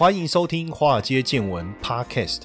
欢迎收听《华尔街见闻》Podcast。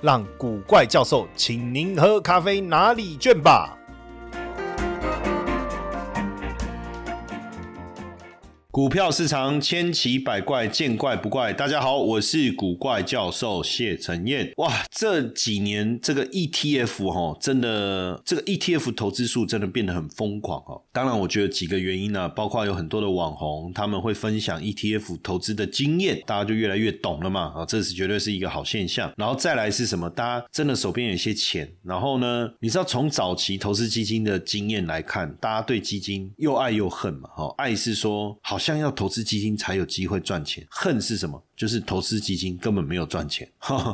让古怪教授请您喝咖啡拿礼券吧。股票市场千奇百怪，见怪不怪。大家好，我是古怪教授谢承彦。哇，这几年这个 ETF 哈，真的这个 ETF 投资数真的变得很疯狂哦。当然，我觉得几个原因呢，包括有很多的网红他们会分享 ETF 投资的经验，大家就越来越懂了嘛。啊，这是绝对是一个好现象。然后再来是什么？大家真的手边有一些钱，然后呢，你知道从早期投资基金的经验来看，大家对基金又爱又恨嘛。哈，爱是说好像。像要投资基金才有机会赚钱，恨是什么？就是投资基金根本没有赚钱，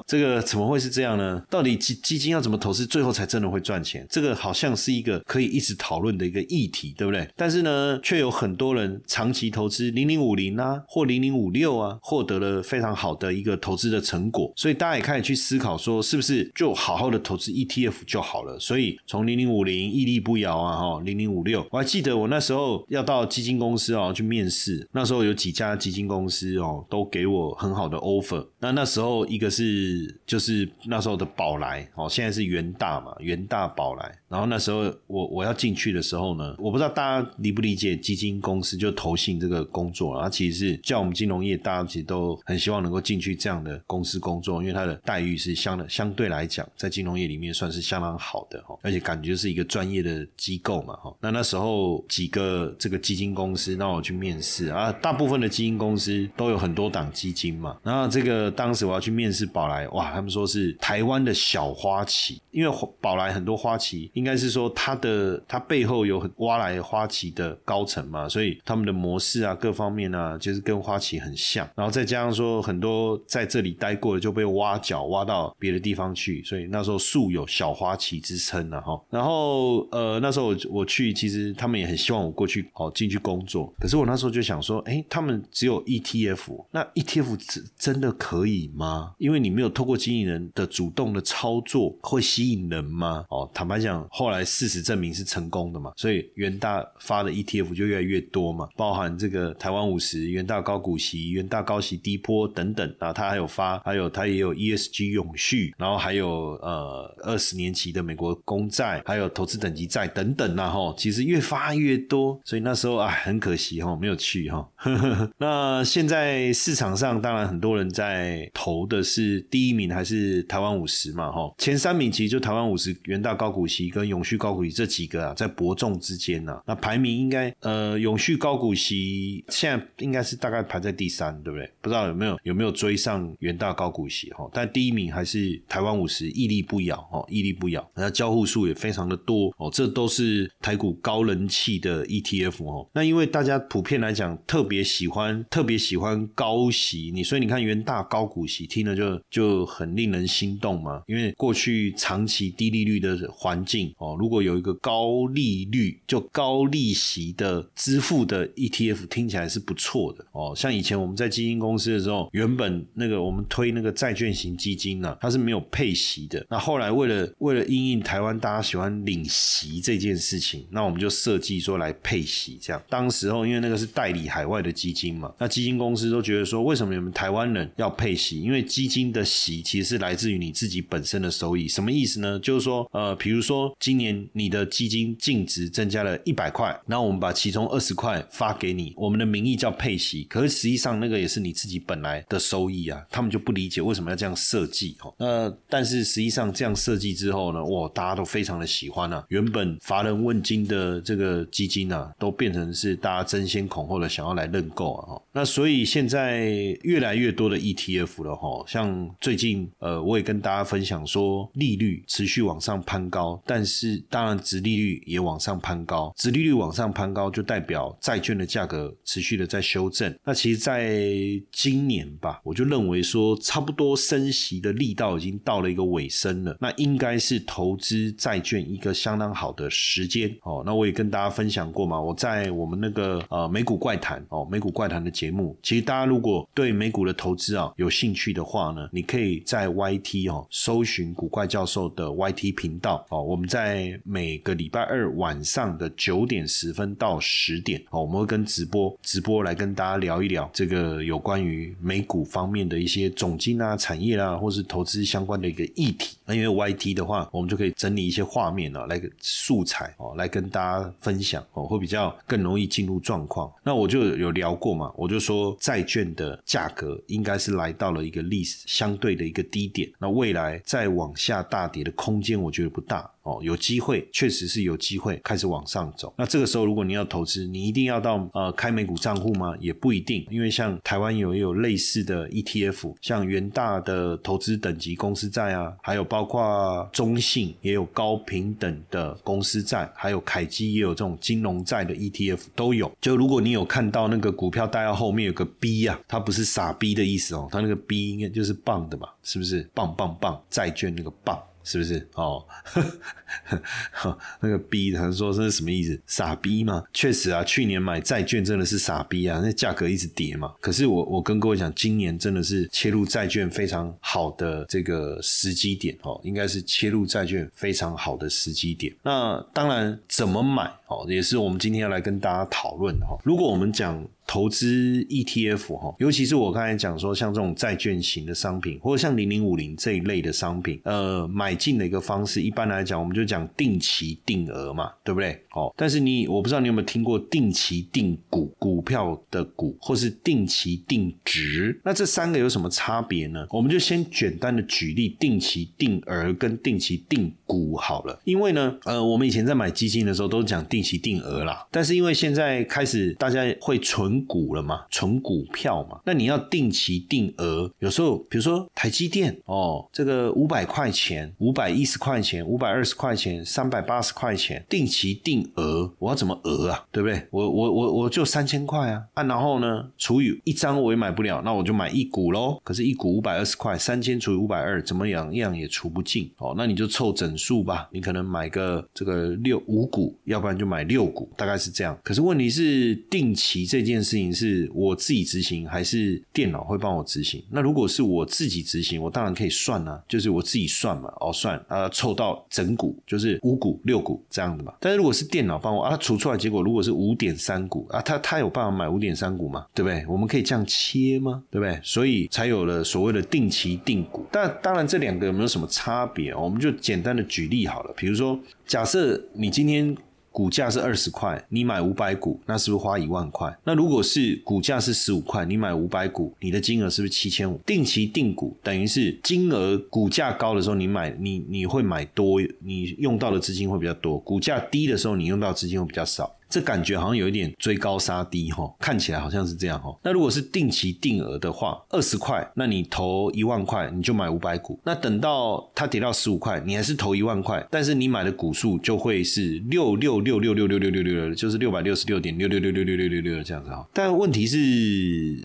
这个怎么会是这样呢？到底基基金要怎么投资，最后才真的会赚钱？这个好像是一个可以一直讨论的一个议题，对不对？但是呢，却有很多人长期投资零零五零啊，或零零五六啊，获得了非常好的一个投资的成果。所以大家也开始去思考说，是不是就好好的投资 ETF 就好了？所以从零零五零屹立不摇啊，哈，零零五六，我还记得我那时候要到基金公司啊去面试，那时候有几家基金公司哦，都给我。很好的 offer，那那时候一个是就是那时候的宝来哦，现在是元大嘛，元大宝来。然后那时候我我要进去的时候呢，我不知道大家理不理解基金公司就投信这个工作，然后其实是叫我们金融业，大家其实都很希望能够进去这样的公司工作，因为它的待遇是相的相对来讲，在金融业里面算是相当好的哈，而且感觉是一个专业的机构嘛哈。那那时候几个这个基金公司让我去面试啊，大部分的基金公司都有很多档基金嘛，然后这个当时我要去面试宝来，哇，他们说是台湾的小花旗，因为宝来很多花旗。应该是说，它的它背后有很挖来花旗的高层嘛，所以他们的模式啊，各方面啊，就是跟花旗很像。然后再加上说，很多在这里待过的就被挖角挖到别的地方去，所以那时候素有小花旗之称了哈。然后呃，那时候我我去，其实他们也很希望我过去好进去工作。可是我那时候就想说，哎，他们只有 ETF，那 ETF 真的可以吗？因为你没有透过经纪人的主动的操作，会吸引人吗？哦，坦白讲。后来事实证明是成功的嘛，所以元大发的 ETF 就越来越多嘛，包含这个台湾五十、元大高股息、元大高息低波等等啊，他还有发，还有他也有 ESG 永续，然后还有呃二十年期的美国公债，还有投资等级债等等呐哈，其实越发越多，所以那时候啊很可惜哈没有去哈。那现在市场上当然很多人在投的是第一名还是台湾五十嘛哈，前三名其实就台湾五十、元大高股息跟永续高股息这几个啊，在伯仲之间呢。那排名应该呃，永续高股息现在应该是大概排在第三，对不对？不知道有没有有没有追上元大高股息哈？但第一名还是台湾五十屹立不摇哦，屹立不摇。那交互数也非常的多哦，这都是台股高人气的 ETF 哦。那因为大家普遍来讲特别喜欢特别喜欢高息，你所以你看元大高股息听了就就很令人心动嘛。因为过去长期低利率的环境。哦，如果有一个高利率就高利息的支付的 ETF，听起来是不错的哦。像以前我们在基金公司的时候，原本那个我们推那个债券型基金呢，它是没有配息的。那后来为了为了因应台湾大家喜欢领息这件事情，那我们就设计说来配息这样。当时候因为那个是代理海外的基金嘛，那基金公司都觉得说，为什么你们台湾人要配息？因为基金的息其实是来自于你自己本身的收益。什么意思呢？就是说，呃，比如说。今年你的基金净值增加了一百块，那我们把其中二十块发给你，我们的名义叫配息，可是实际上那个也是你自己本来的收益啊。他们就不理解为什么要这样设计哦。那但是实际上这样设计之后呢，哇，大家都非常的喜欢啊。原本乏人问津的这个基金啊，都变成是大家争先恐后的想要来认购啊。那所以现在越来越多的 ETF 了哈，像最近呃，我也跟大家分享说，利率持续往上攀高，但是当然，殖利率也往上攀高，殖利率往上攀高就代表债券的价格持续的在修正。那其实，在今年吧，我就认为说，差不多升息的力道已经到了一个尾声了，那应该是投资债券一个相当好的时间哦。那我也跟大家分享过嘛，我在我们那个呃美股怪谈哦，美股怪谈的节目，其实大家如果对美股的投资啊有兴趣的话呢，你可以在 YT 哦搜寻古怪教授的 YT 频道哦，我们在每个礼拜二晚上的九点十分到十点哦，我们会跟直播直播来跟大家聊一聊这个有关于美股方面的一些总金啊、产业啊，或是投资相关的一个议题。那因为 YT 的话，我们就可以整理一些画面啊，来个素材哦，来跟大家分享哦，会比较更容易进入状况。那我就有聊过嘛，我就说债券的价价格应该是来到了一个历史相对的一个低点，那未来再往下大跌的空间，我觉得不大。哦，有机会，确实是有机会开始往上走。那这个时候，如果你要投资，你一定要到呃开美股账户吗？也不一定，因为像台湾有也有类似的 ETF，像元大的投资等级公司债啊，还有包括中信也有高平等的公司债，还有凯基也有这种金融债的 ETF 都有。就如果你有看到那个股票代号后面有个 B 啊，它不是傻逼的意思哦，它那个 B 应该就是棒的吧？是不是？棒棒棒，债券那个棒。是不是哦？那个逼，他说这是什么意思？傻逼吗？确实啊，去年买债券真的是傻逼啊，那价格一直跌嘛。可是我我跟各位讲，今年真的是切入债券非常好的这个时机点哦，应该是切入债券非常好的时机点。那当然怎么买哦，也是我们今天要来跟大家讨论的哈。如果我们讲。投资 ETF 哈，尤其是我刚才讲说，像这种债券型的商品，或者像零零五零这一类的商品，呃，买进的一个方式，一般来讲，我们就讲定期定额嘛，对不对？哦，但是你，我不知道你有没有听过定期定股股票的股，或是定期定值，那这三个有什么差别呢？我们就先简单的举例，定期定额跟定期定股好了，因为呢，呃，我们以前在买基金的时候都讲定期定额啦，但是因为现在开始大家会存。股了嘛，存股票嘛，那你要定期定额，有时候比如说台积电哦，这个五百块钱、五百一十块钱、五百二十块钱、三百八十块钱，定期定额，我要怎么额啊？对不对？我我我我就三千块啊，啊，然后呢，除以一张我也买不了，那我就买一股喽。可是，一股五百二十块，三千除以五百二，怎么样样也除不尽哦。那你就凑整数吧，你可能买个这个六五股，要不然就买六股，大概是这样。可是问题是定期这件。事情是我自己执行还是电脑会帮我执行？那如果是我自己执行，我当然可以算啊，就是我自己算嘛，哦算啊，凑到整股就是五股六股这样的嘛。但是如果是电脑帮我啊，它除出来结果如果是五点三股啊，他他有办法买五点三股吗？对不对？我们可以这样切吗？对不对？所以才有了所谓的定期定股。但当然这两个有没有什么差别？我们就简单的举例好了，比如说假设你今天。股价是二十块，你买五百股，那是不是花一万块？那如果是股价是十五块，你买五百股，你的金额是不是七千五？定期定股等于是金额股价高的时候，你买你你会买多，你用到的资金会比较多；股价低的时候，你用到资金会比较少。这感觉好像有一点追高杀低哈，看起来好像是这样哈。那如果是定期定额的话，二十块，那你投一万块，你就买五百股。那等到它跌到十五块，你还是投一万块，但是你买的股数就会是六六六六六六六六六，就是六百六十六点六六六六六六六六这样子哈。但问题是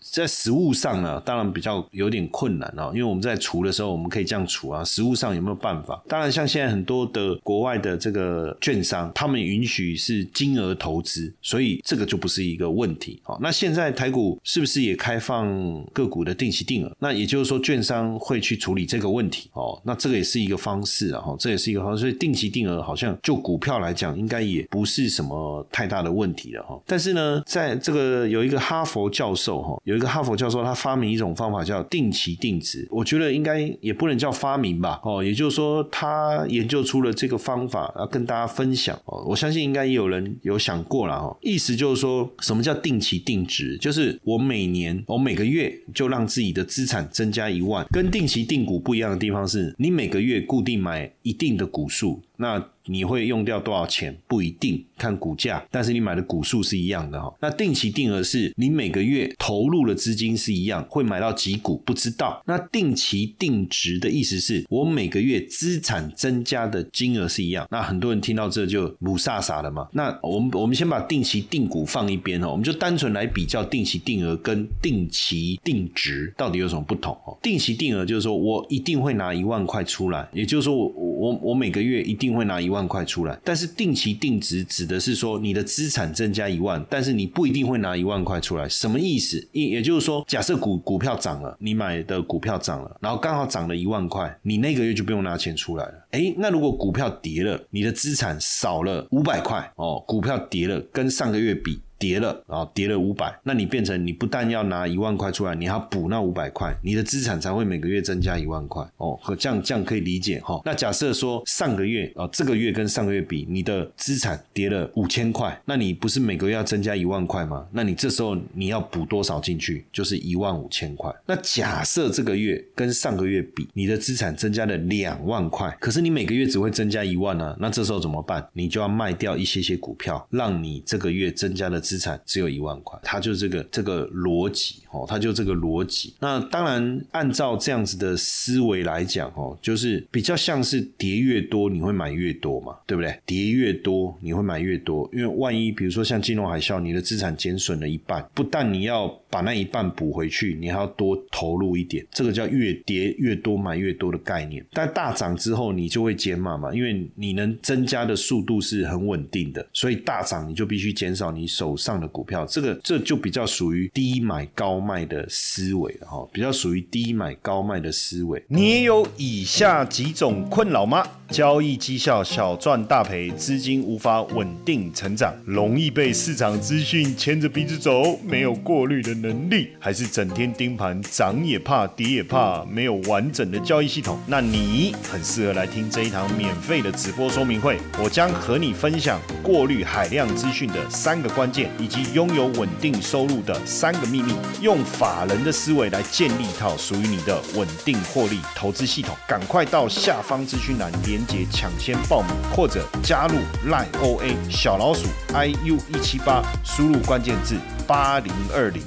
在实物上呢，当然比较有点困难哦，因为我们在除的时候，我们可以这样除啊。实物上有没有办法？当然，像现在很多的国外的这个券商，他们允许是金额投。投资，所以这个就不是一个问题。好，那现在台股是不是也开放个股的定期定额？那也就是说，券商会去处理这个问题。哦，那这个也是一个方式啊。哈，这也是一个方式。所以定期定额好像就股票来讲，应该也不是什么太大的问题了。哈，但是呢，在这个有一个哈佛教授，哈，有一个哈佛教授，他发明一种方法叫定期定值。我觉得应该也不能叫发明吧。哦，也就是说，他研究出了这个方法，要跟大家分享。哦，我相信应该也有人有想。过了哦，意思就是说什么叫定期定值？就是我每年我每个月就让自己的资产增加一万。跟定期定股不一样的地方是，你每个月固定买一定的股数。那你会用掉多少钱？不一定，看股价，但是你买的股数是一样的哈。那定期定额是你每个月投入的资金是一样，会买到几股不知道。那定期定值的意思是我每个月资产增加的金额是一样。那很多人听到这就不飒飒了嘛。那我们我们先把定期定股放一边哦，我们就单纯来比较定期定额跟定期定值到底有什么不同哦。定期定额就是说我一定会拿一万块出来，也就是说我我我每个月一定会拿一。万万块出来，但是定期定值指的是说你的资产增加一万，但是你不一定会拿一万块出来，什么意思？也也就是说，假设股股票涨了，你买的股票涨了，然后刚好涨了一万块，你那个月就不用拿钱出来了。哎，那如果股票跌了，你的资产少了五百块哦，股票跌了，跟上个月比。跌了，然后跌了五百，那你变成你不但要拿一万块出来，你还要补那五百块，你的资产才会每个月增加一万块哦。和这样这样可以理解哈。那假设说上个月啊，这个月跟上个月比，你的资产跌了五千块，那你不是每个月要增加一万块吗？那你这时候你要补多少进去？就是一万五千块。那假设这个月跟上个月比，你的资产增加了两万块，可是你每个月只会增加一万呢？那这时候怎么办？你就要卖掉一些些股票，让你这个月增加的。资产只有一万块，它就这个这个逻辑哦，它就这个逻辑。那当然，按照这样子的思维来讲哦，就是比较像是跌越多你会买越多嘛，对不对？跌越多你会买越多，因为万一比如说像金融海啸，你的资产减损了一半，不但你要把那一半补回去，你还要多投入一点，这个叫越跌越多买越多的概念。但大涨之后你就会减码嘛，因为你能增加的速度是很稳定的，所以大涨你就必须减少你手。上的股票，这个这就比较属于低买高卖的思维了哈，比较属于低买高卖的思维。你也有以下几种困扰吗？交易绩效小赚大赔，资金无法稳定成长，容易被市场资讯牵着鼻子走，没有过滤的能力，还是整天盯盘，涨也怕，跌也怕，没有完整的交易系统？那你很适合来听这一堂免费的直播说明会，我将和你分享过滤海量资讯的三个关键。以及拥有稳定收入的三个秘密，用法人的思维来建立一套属于你的稳定获利投资系统。赶快到下方资讯栏连接抢先报名，或者加入 Line OA 小老鼠 iu 一七八，输入关键字八零二零。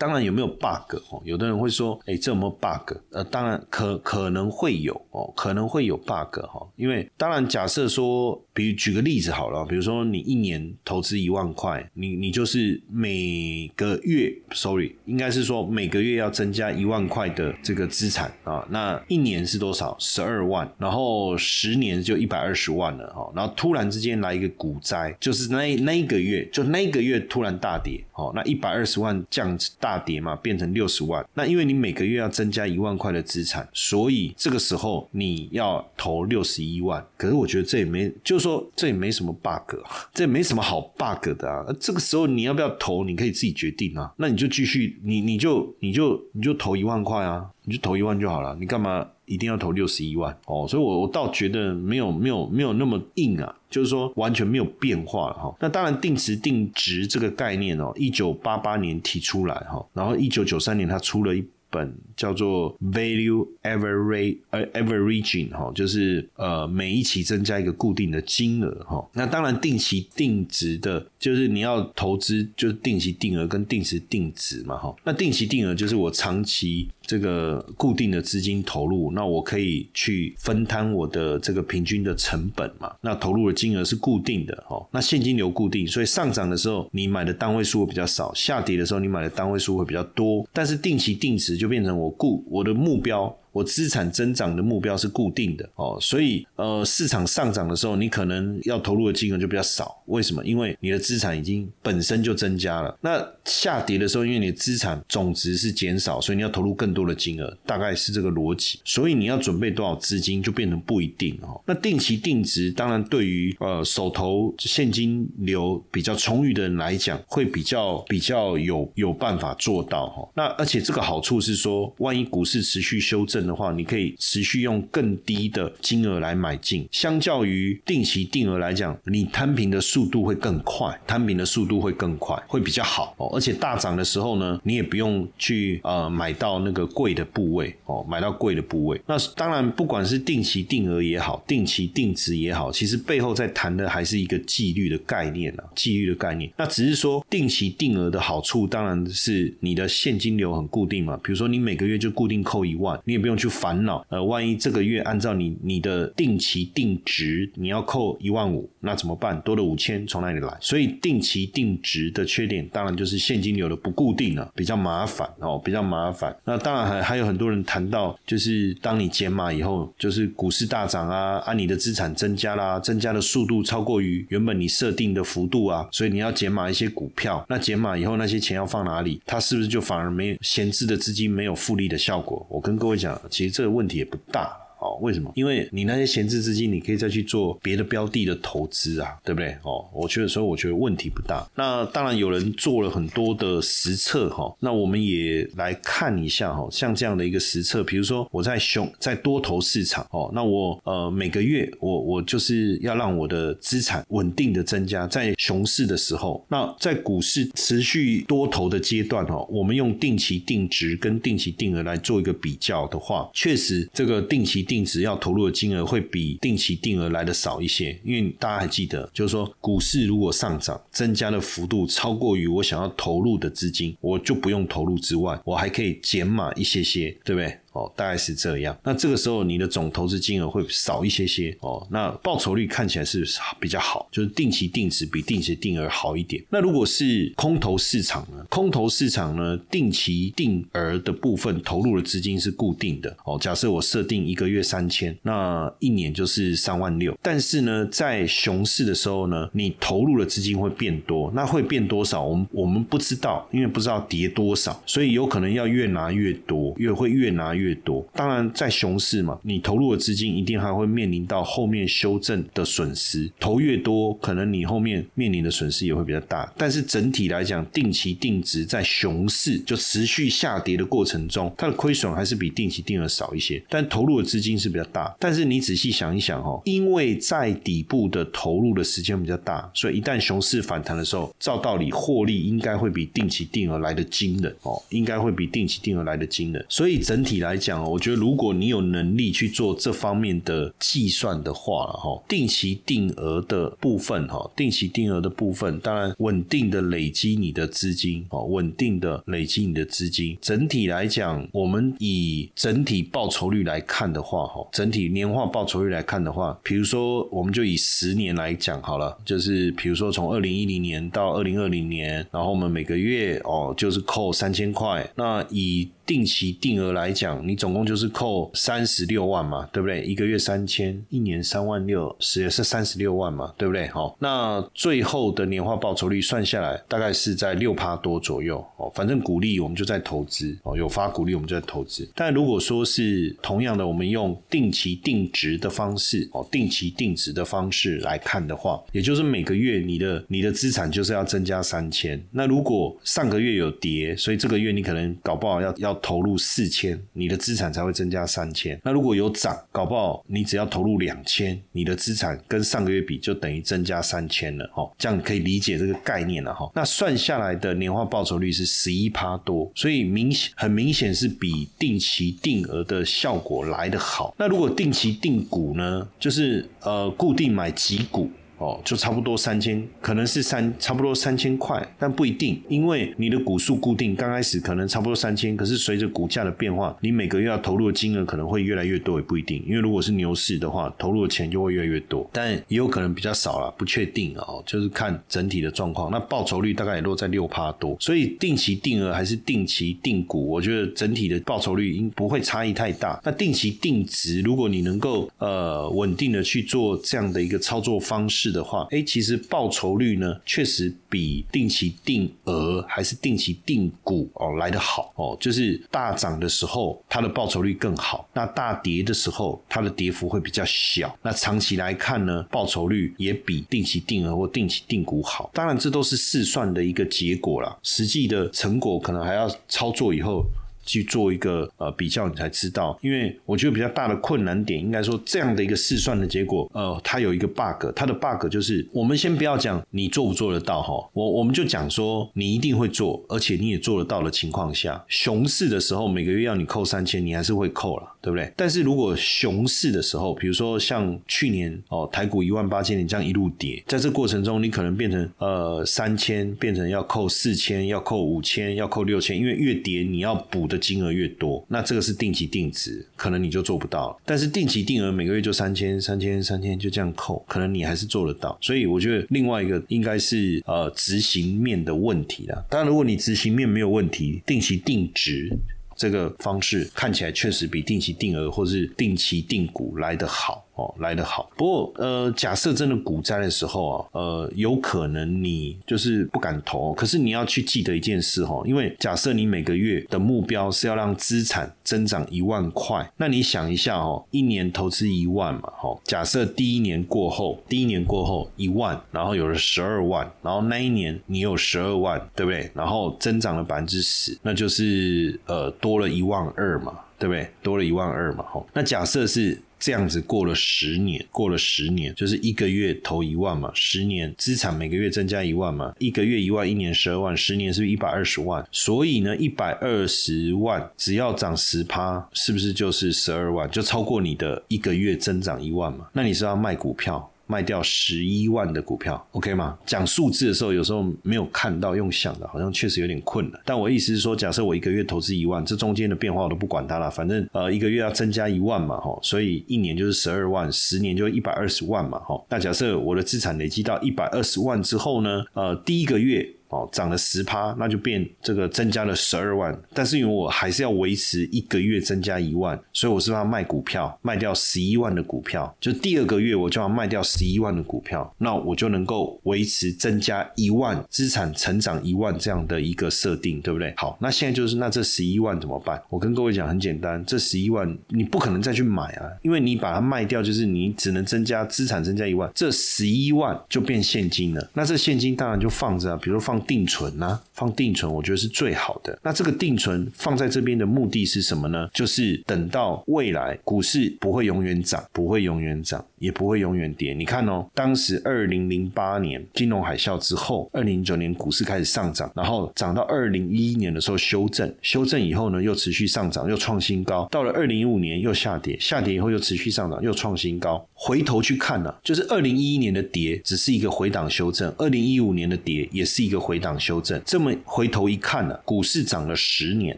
当然有没有 bug 哦？有的人会说，哎，这有没有 bug？呃，当然可可能会有哦，可能会有 bug 哈。因为当然假设说，比如举个例子好了，比如说你一年投资一万块，你你就是每个月，sorry，应该是说每个月要增加一万块的这个资产啊。那一年是多少？十二万，然后十年就一百二十万了哈。然后突然之间来一个股灾，就是那那一个月，就那一个月突然大跌，哦，那一百二十万降。大跌嘛，变成六十万。那因为你每个月要增加一万块的资产，所以这个时候你要投六十一万。可是我觉得这也没，就是说这也没什么 bug，这也没什么好 bug 的啊。这个时候你要不要投，你可以自己决定啊。那你就继续，你你就你就你就投一万块啊，你就投一万就好了。你干嘛？一定要投六十一万哦，所以，我我倒觉得没有没有没有那么硬啊，就是说完全没有变化了哈。那当然，定时定值这个概念哦，一九八八年提出来哈，然后一九九三年他出了一本叫做 Value Average 呃 Averaging 哈，就是呃每一期增加一个固定的金额哈。那当然，定期定值的，就是你要投资就是定期定额跟定时定值嘛哈。那定期定额就是我长期。这个固定的资金投入，那我可以去分摊我的这个平均的成本嘛？那投入的金额是固定的哦，那现金流固定，所以上涨的时候你买的单位数会比较少，下跌的时候你买的单位数会比较多。但是定期定值就变成我固我的目标。我资产增长的目标是固定的哦，所以呃市场上涨的时候，你可能要投入的金额就比较少。为什么？因为你的资产已经本身就增加了。那下跌的时候，因为你的资产总值是减少，所以你要投入更多的金额，大概是这个逻辑。所以你要准备多少资金，就变成不一定哦。那定期定值，当然对于呃手头现金流比较充裕的人来讲，会比较比较有有办法做到哈。那而且这个好处是说，万一股市持续修正。正的话，你可以持续用更低的金额来买进。相较于定期定额来讲，你摊平的速度会更快，摊平的速度会更快，会比较好哦。而且大涨的时候呢，你也不用去呃买到那个贵的部位哦，买到贵的部位。那当然，不管是定期定额也好，定期定值也好，其实背后在谈的还是一个纪律的概念啊，纪律的概念。那只是说定期定额的好处，当然是你的现金流很固定嘛。比如说你每个月就固定扣一万，你也不用去烦恼，呃，万一这个月按照你你的定期定值你要扣一万五，那怎么办？多了五千从哪里来？所以定期定值的缺点，当然就是现金流的不固定了，比较麻烦哦，比较麻烦。那当然还还有很多人谈到，就是当你减码以后，就是股市大涨啊，啊，你的资产增加啦，增加的速度超过于原本你设定的幅度啊，所以你要减码一些股票。那减码以后，那些钱要放哪里？它是不是就反而没闲置的资金没有复利的效果？我跟各位讲，其实这个问题也不大。哦，为什么？因为你那些闲置资金，你可以再去做别的标的的投资啊，对不对？哦，我觉得，所以我觉得问题不大。那当然有人做了很多的实测哈，那我们也来看一下哈，像这样的一个实测，比如说我在熊在多头市场哦，那我呃每个月我我就是要让我的资产稳定的增加，在熊市的时候，那在股市持续多头的阶段哈，我们用定期定值跟定期定额来做一个比较的话，确实这个定期。定值要投入的金额会比定期定额来的少一些，因为大家还记得，就是说股市如果上涨，增加的幅度超过于我想要投入的资金，我就不用投入之外，我还可以减码一些些，对不对？哦，大概是这样。那这个时候你的总投资金额会少一些些哦。那报酬率看起来是比较好，就是定期定值比定期定额好一点。那如果是空头市场呢？空头市场呢，定期定额的部分投入的资金是固定的哦。假设我设定一个月三千，那一年就是三万六。但是呢，在熊市的时候呢，你投入的资金会变多。那会变多少？我们我们不知道，因为不知道跌多少，所以有可能要越拿越多，越会越拿越。多，当然在熊市嘛，你投入的资金一定还会面临到后面修正的损失。投越多，可能你后面面临的损失也会比较大。但是整体来讲，定期定值在熊市就持续下跌的过程中，它的亏损还是比定期定额少一些。但投入的资金是比较大。但是你仔细想一想哦，因为在底部的投入的时间比较大，所以一旦熊市反弹的时候，照道理获利应该会比定期定额来的惊人哦，应该会比定期定额来的惊人。所以整体来。来讲，我觉得如果你有能力去做这方面的计算的话，哈，定期定额的部分，哈，定期定额的部分，当然稳定的累积你的资金，哦，稳定的累积你的资金。整体来讲，我们以整体报酬率来看的话，哈，整体年化报酬率来看的话，比如说，我们就以十年来讲好了，就是比如说从二零一零年到二零二零年，然后我们每个月哦，就是扣三千块，那以定期定额来讲，你总共就是扣三十六万嘛，对不对？一个月三千，一年三万六，十也是三十六万嘛，对不对？好，那最后的年化报酬率算下来，大概是在六趴多左右哦。反正股利我们就在投资哦，有发股利我们就在投资。但如果说是同样的，我们用定期定值的方式哦，定期定值的方式来看的话，也就是每个月你的你的资产就是要增加三千。那如果上个月有跌，所以这个月你可能搞不好要要。投入四千，你的资产才会增加三千。那如果有涨，搞不好你只要投入两千，你的资产跟上个月比就等于增加三千了。哈，这样可以理解这个概念了。哈，那算下来的年化报酬率是十一趴多，所以明显很明显是比定期定额的效果来得好。那如果定期定股呢，就是呃固定买几股。哦，就差不多三千，可能是三差不多三千块，但不一定，因为你的股数固定，刚开始可能差不多三千，可是随着股价的变化，你每个月要投入的金额可能会越来越多，也不一定，因为如果是牛市的话，投入的钱就会越来越多，但也有可能比较少了，不确定哦，就是看整体的状况。那报酬率大概也落在六趴多，所以定期定额还是定期定股，我觉得整体的报酬率应不会差异太大。那定期定值，如果你能够呃稳定的去做这样的一个操作方式。的话，哎，其实报酬率呢，确实比定期定额还是定期定股哦来得好哦。就是大涨的时候，它的报酬率更好；那大跌的时候，它的跌幅会比较小。那长期来看呢，报酬率也比定期定额或定期定股好。当然，这都是试算的一个结果啦，实际的成果可能还要操作以后。去做一个呃比较，你才知道。因为我觉得比较大的困难点，应该说这样的一个试算的结果，呃，它有一个 bug，它的 bug 就是我们先不要讲你做不做得到哈，我我们就讲说你一定会做，而且你也做得到的情况下，熊市的时候每个月要你扣三千，你还是会扣了。对不对？但是如果熊市的时候，比如说像去年哦，台股一万八千点这样一路跌，在这过程中，你可能变成呃三千，变成要扣四千，要扣五千，要扣六千，因为越跌你要补的金额越多，那这个是定期定值，可能你就做不到。但是定期定额每个月就三千、三千、三千就这样扣，可能你还是做得到。所以我觉得另外一个应该是呃执行面的问题啦。当然，如果你执行面没有问题，定期定值。这个方式看起来确实比定期定额或是定期定股来得好。哦，来得好。不过，呃，假设真的股灾的时候啊，呃，有可能你就是不敢投。可是你要去记得一件事哈，因为假设你每个月的目标是要让资产增长一万块，那你想一下哦，一年投资一万嘛，哈。假设第一年过后，第一年过后一万，然后有了十二万，然后那一年你有十二万，对不对？然后增长了百分之十，那就是呃多了一万二嘛，对不对？多了一万二嘛，哈。那假设是。这样子过了十年，过了十年，就是一个月投一万嘛，十年资产每个月增加一万嘛，一个月一万，一年十二万，十年是不是一百二十万？所以呢，一百二十万只要涨十趴，是不是就是十二万？就超过你的一个月增长一万嘛？那你是要卖股票？卖掉十一万的股票，OK 吗？讲数字的时候，有时候没有看到，用想的，好像确实有点困难。但我意思是说，假设我一个月投资一万，这中间的变化我都不管它了，反正呃一个月要增加一万嘛，哈，所以一年就是十二万，十年就一百二十万嘛，哈。那假设我的资产累积到一百二十万之后呢，呃，第一个月。哦，涨了十趴，那就变这个增加了十二万。但是因为我还是要维持一个月增加一万，所以我是要卖股票，卖掉十一万的股票。就第二个月我就要卖掉十一万的股票，那我就能够维持增加一万资产成长一万这样的一个设定，对不对？好，那现在就是那这十一万怎么办？我跟各位讲很简单，这十一万你不可能再去买啊，因为你把它卖掉，就是你只能增加资产增加一万，这十一万就变现金了。那这现金当然就放着啊，比如放。定存呢？放定存，我觉得是最好的。那这个定存放在这边的目的是什么呢？就是等到未来股市不会永远涨，不会永远涨，也不会永远跌。你看哦，当时二零零八年金融海啸之后，二零零九年股市开始上涨，然后涨到二零一一年的时候修正，修正以后呢又持续上涨，又创新高。到了二零一五年又下跌，下跌以后又持续上涨，又创新高。回头去看呢，就是二零一一年的跌只是一个回档修正，二零一五年的跌也是一个回。档修正，这么回头一看呢，股市涨了十年，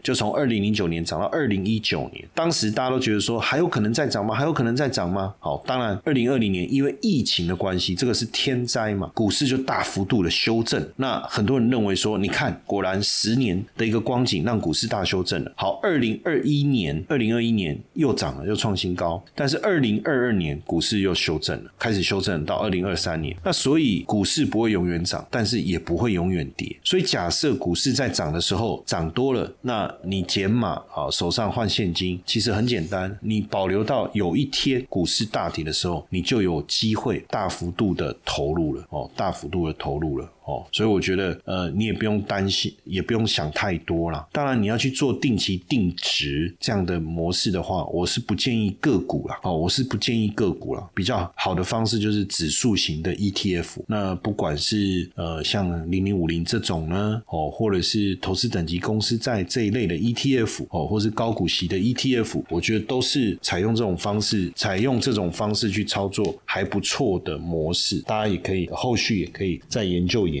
就从二零零九年涨到二零一九年。当时大家都觉得说还有可能再涨吗？还有可能再涨吗？好，当然二零二零年因为疫情的关系，这个是天灾嘛，股市就大幅度的修正。那很多人认为说，你看，果然十年的一个光景让股市大修正了。好，二零二一年，二零二一年又涨了，又创新高。但是二零二二年股市又修正了，开始修正到二零二三年。那所以股市不会永远涨，但是也不会永远。跌，所以假设股市在涨的时候涨多了，那你减码啊，手上换现金，其实很简单，你保留到有一天股市大跌的时候，你就有机会大幅度的投入了哦，大幅度的投入了。哦，所以我觉得，呃，你也不用担心，也不用想太多了。当然，你要去做定期定值这样的模式的话，我是不建议个股了。哦，我是不建议个股了。比较好的方式就是指数型的 ETF。那不管是呃像零零五零这种呢，哦，或者是投资等级公司在这一类的 ETF，哦，或是高股息的 ETF，我觉得都是采用这种方式，采用这种方式去操作还不错的模式。大家也可以后续也可以再研究。研